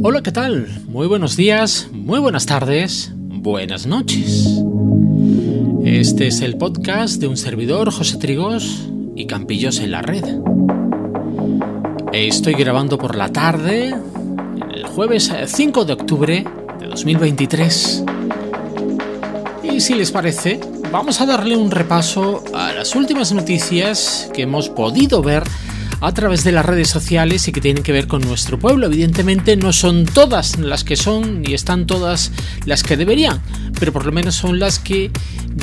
Hola, ¿qué tal? Muy buenos días, muy buenas tardes, buenas noches. Este es el podcast de un servidor, José Trigos y Campillos en la Red. Estoy grabando por la tarde, el jueves 5 de octubre de 2023. Y si les parece, vamos a darle un repaso a las últimas noticias que hemos podido ver a través de las redes sociales y que tienen que ver con nuestro pueblo. Evidentemente no son todas las que son ni están todas las que deberían, pero por lo menos son las que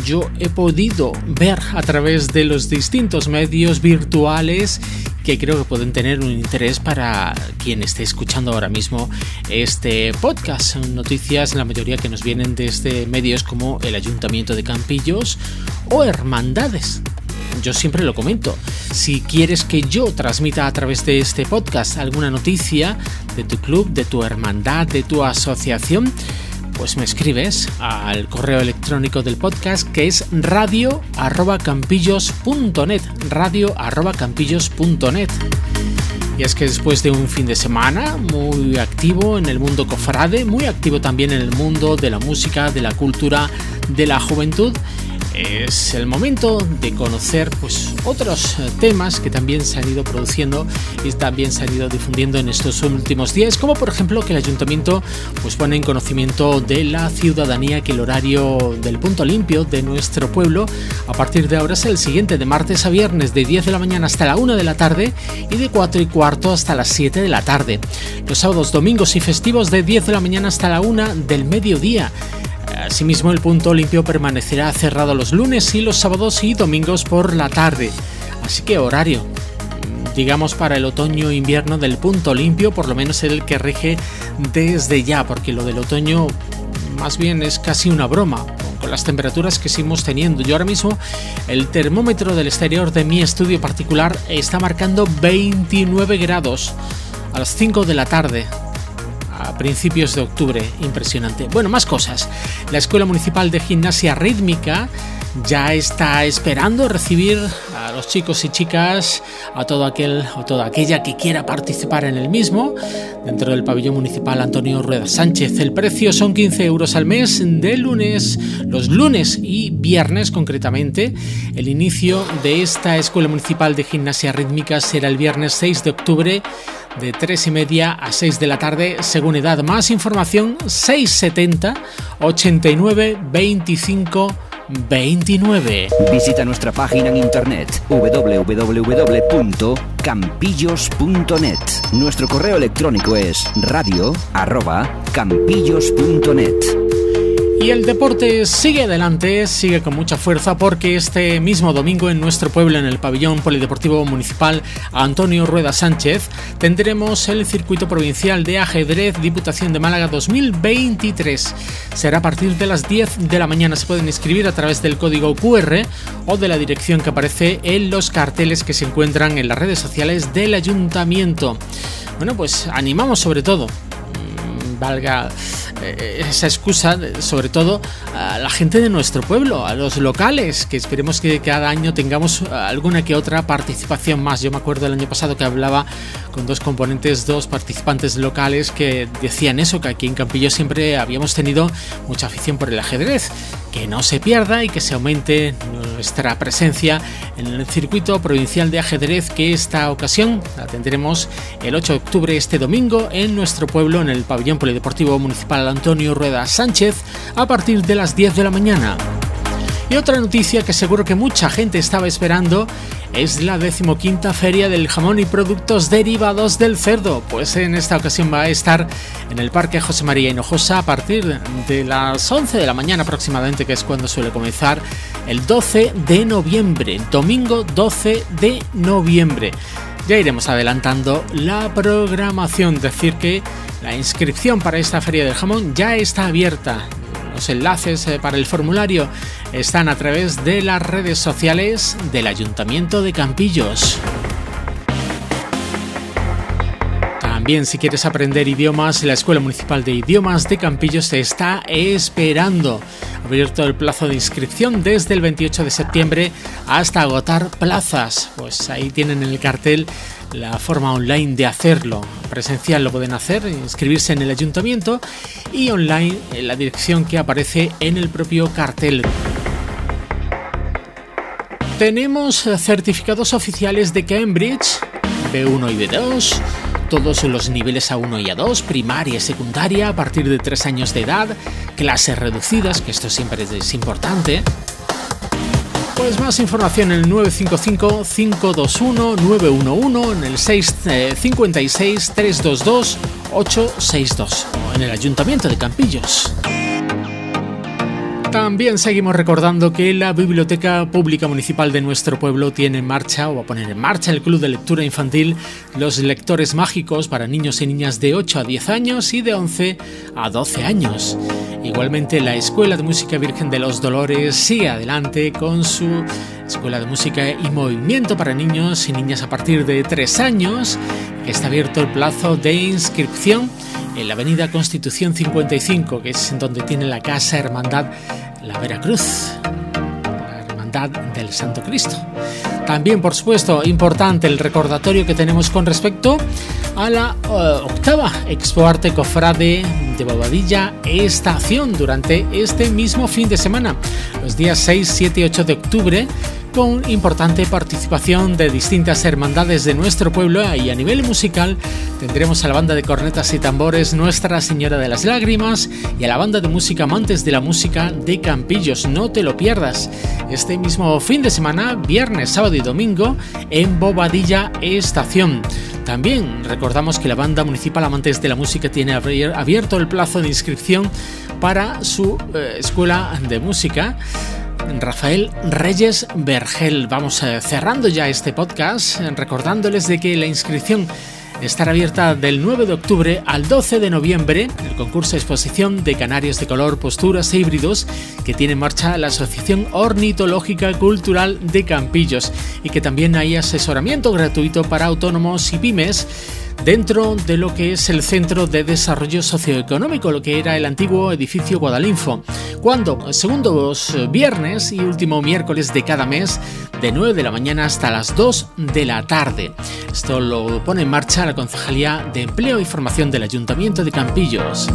yo he podido ver a través de los distintos medios virtuales que creo que pueden tener un interés para quien esté escuchando ahora mismo este podcast. Son noticias, la mayoría que nos vienen desde medios como el Ayuntamiento de Campillos o Hermandades yo siempre lo comento. Si quieres que yo transmita a través de este podcast alguna noticia de tu club, de tu hermandad, de tu asociación, pues me escribes al correo electrónico del podcast que es radio@campillos.net, radio@campillos.net. Y es que después de un fin de semana muy activo en el mundo cofrade, muy activo también en el mundo de la música, de la cultura, de la juventud, es el momento de conocer pues, otros eh, temas que también se han ido produciendo y también se han ido difundiendo en estos últimos días, como por ejemplo que el ayuntamiento pues, pone en conocimiento de la ciudadanía que el horario del punto limpio de nuestro pueblo a partir de ahora es el siguiente, de martes a viernes de 10 de la mañana hasta la 1 de la tarde y de 4 y cuarto hasta las 7 de la tarde. Los sábados, domingos y festivos de 10 de la mañana hasta la 1 del mediodía. Asimismo, el punto limpio permanecerá cerrado los lunes y los sábados y domingos por la tarde. Así que horario, digamos para el otoño-invierno del punto limpio, por lo menos el que rige desde ya, porque lo del otoño más bien es casi una broma con las temperaturas que seguimos teniendo. Yo ahora mismo el termómetro del exterior de mi estudio particular está marcando 29 grados a las 5 de la tarde a principios de octubre. Impresionante. Bueno, más cosas. La Escuela Municipal de Gimnasia Rítmica ya está esperando recibir a los chicos y chicas, a todo aquel o toda aquella que quiera participar en el mismo, dentro del pabellón municipal Antonio Rueda Sánchez. El precio son 15 euros al mes de lunes, los lunes y viernes concretamente. El inicio de esta Escuela Municipal de Gimnasia Rítmica será el viernes 6 de octubre de 3 y media a 6 de la tarde según edad. Más información 670 89 25 29. Visita nuestra página en internet www.campillos.net. Nuestro correo electrónico es radio@campillos.net. Y el deporte sigue adelante, sigue con mucha fuerza porque este mismo domingo en nuestro pueblo, en el pabellón polideportivo municipal Antonio Rueda Sánchez, tendremos el circuito provincial de ajedrez Diputación de Málaga 2023. Será a partir de las 10 de la mañana. Se pueden inscribir a través del código QR o de la dirección que aparece en los carteles que se encuentran en las redes sociales del ayuntamiento. Bueno, pues animamos sobre todo, mm, valga esa excusa, sobre todo a la gente de nuestro pueblo, a los locales, que esperemos que cada año tengamos alguna que otra participación más. Yo me acuerdo el año pasado que hablaba con dos componentes, dos participantes locales que decían eso, que aquí en Campillo siempre habíamos tenido mucha afición por el ajedrez. Que no se pierda y que se aumente nuestra presencia en el circuito provincial de ajedrez que esta ocasión la tendremos el 8 de octubre este domingo en nuestro pueblo en el pabellón polideportivo municipal Antonio Rueda Sánchez a partir de las 10 de la mañana. Y otra noticia que seguro que mucha gente estaba esperando es la decimoquinta feria del jamón y productos derivados del cerdo, pues en esta ocasión va a estar en el Parque José María Hinojosa a partir de las 11 de la mañana aproximadamente, que es cuando suele comenzar el 12 de noviembre, domingo 12 de noviembre. Ya iremos adelantando la programación, decir que la inscripción para esta feria del jamón ya está abierta. Los enlaces eh, para el formulario están a través de las redes sociales del Ayuntamiento de Campillos. También si quieres aprender idiomas, la Escuela Municipal de Idiomas de Campillos te está esperando. Abierto el plazo de inscripción desde el 28 de septiembre hasta agotar plazas. Pues ahí tienen el cartel la forma online de hacerlo. Presencial lo pueden hacer, inscribirse en el ayuntamiento y online en la dirección que aparece en el propio cartel. Tenemos certificados oficiales de Cambridge, B1 y B2, todos los niveles A1 y A2, primaria y secundaria a partir de 3 años de edad, clases reducidas, que esto siempre es importante. Pues más información en el 955-521-911, en el 656-322-862 o en el Ayuntamiento de Campillos. También seguimos recordando que la Biblioteca Pública Municipal de nuestro pueblo tiene en marcha o va a poner en marcha el Club de Lectura Infantil Los Lectores Mágicos para niños y niñas de 8 a 10 años y de 11 a 12 años. Igualmente la Escuela de Música Virgen de los Dolores sigue adelante con su Escuela de Música y Movimiento para niños y niñas a partir de 3 años, que está abierto el plazo de inscripción en la Avenida Constitución 55, que es donde tiene la Casa Hermandad la Veracruz, la Hermandad del Santo Cristo. También, por supuesto, importante el recordatorio que tenemos con respecto a la eh, octava Expo Arte Cofrade de Bobadilla Estación durante este mismo fin de semana, los días 6, 7 y 8 de octubre con importante participación de distintas hermandades de nuestro pueblo y a nivel musical tendremos a la banda de cornetas y tambores Nuestra Señora de las Lágrimas y a la banda de música Amantes de la Música de Campillos. No te lo pierdas este mismo fin de semana, viernes, sábado y domingo en Bobadilla Estación. También recordamos que la banda municipal Amantes de la Música tiene abierto el plazo de inscripción para su eh, escuela de música. Rafael Reyes Vergel. Vamos eh, cerrando ya este podcast recordándoles de que la inscripción estará abierta del 9 de octubre al 12 de noviembre el concurso de exposición de canarios de color, posturas e híbridos que tiene en marcha la Asociación Ornitológica Cultural de Campillos y que también hay asesoramiento gratuito para autónomos y pymes dentro de lo que es el Centro de Desarrollo Socioeconómico, lo que era el antiguo edificio Guadalinfo. Cuando, segundos viernes y último miércoles de cada mes, de 9 de la mañana hasta las 2 de la tarde. Esto lo pone en marcha la Concejalía de Empleo y Formación del Ayuntamiento de Campillos.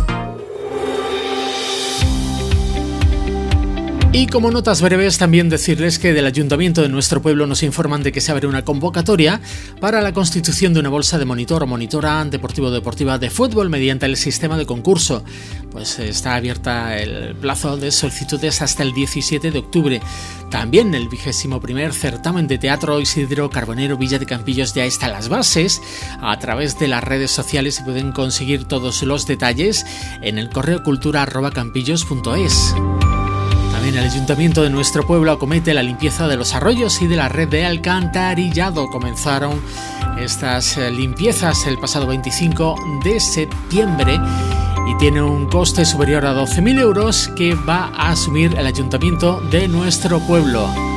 Y como notas breves, también decirles que del ayuntamiento de nuestro pueblo nos informan de que se abre una convocatoria para la constitución de una bolsa de monitor o monitora deportivo-deportiva de fútbol mediante el sistema de concurso. Pues está abierta el plazo de solicitudes hasta el 17 de octubre. También el vigésimo primer certamen de teatro Isidro Carbonero Villa de Campillos ya está las bases. A través de las redes sociales se pueden conseguir todos los detalles en el correo cultura.campillos.es. También el ayuntamiento de nuestro pueblo acomete la limpieza de los arroyos y de la red de alcantarillado. Comenzaron estas eh, limpiezas el pasado 25 de septiembre y tiene un coste superior a 12.000 euros que va a asumir el ayuntamiento de nuestro pueblo.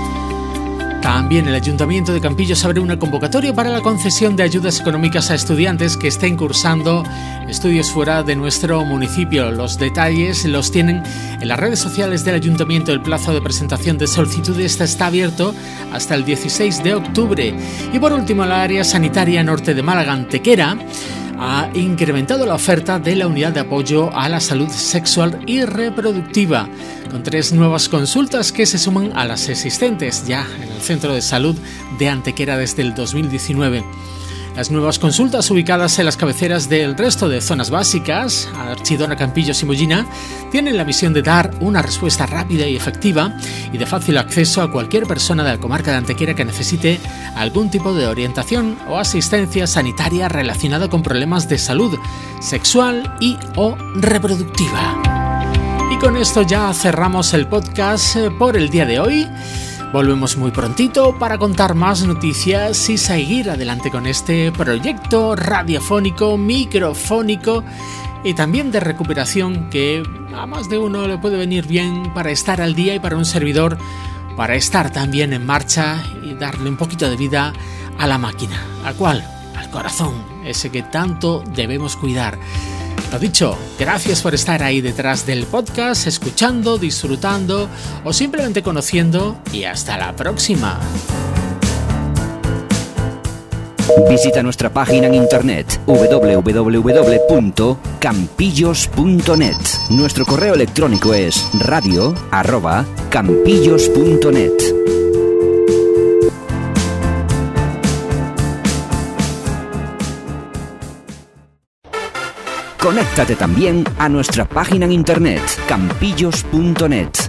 También el Ayuntamiento de Campillos abre una convocatoria para la concesión de ayudas económicas a estudiantes que estén cursando estudios fuera de nuestro municipio. Los detalles los tienen en las redes sociales del Ayuntamiento. El plazo de presentación de solicitudes está abierto hasta el 16 de octubre. Y por último, la área sanitaria norte de Málaga, Antequera, ha incrementado la oferta de la unidad de apoyo a la salud sexual y reproductiva, con tres nuevas consultas que se suman a las existentes ya en el Centro de Salud de Antequera desde el 2019. Las nuevas consultas ubicadas en las cabeceras del resto de zonas básicas, Archidona, Campillos y Mollina, tienen la misión de dar una respuesta rápida y efectiva y de fácil acceso a cualquier persona de la comarca de Antequera que necesite algún tipo de orientación o asistencia sanitaria relacionada con problemas de salud sexual y o reproductiva. Y con esto ya cerramos el podcast eh, por el día de hoy. Volvemos muy prontito para contar más noticias y seguir adelante con este proyecto radiofónico, microfónico y también de recuperación que a más de uno le puede venir bien para estar al día y para un servidor para estar también en marcha y darle un poquito de vida a la máquina. ¿A cuál? Al corazón, ese que tanto debemos cuidar. Lo dicho, gracias por estar ahí detrás del podcast, escuchando, disfrutando o simplemente conociendo y hasta la próxima. Visita nuestra página en internet www.campillos.net. Nuestro correo electrónico es radio@campillos.net. Conéctate también a nuestra página en internet campillos.net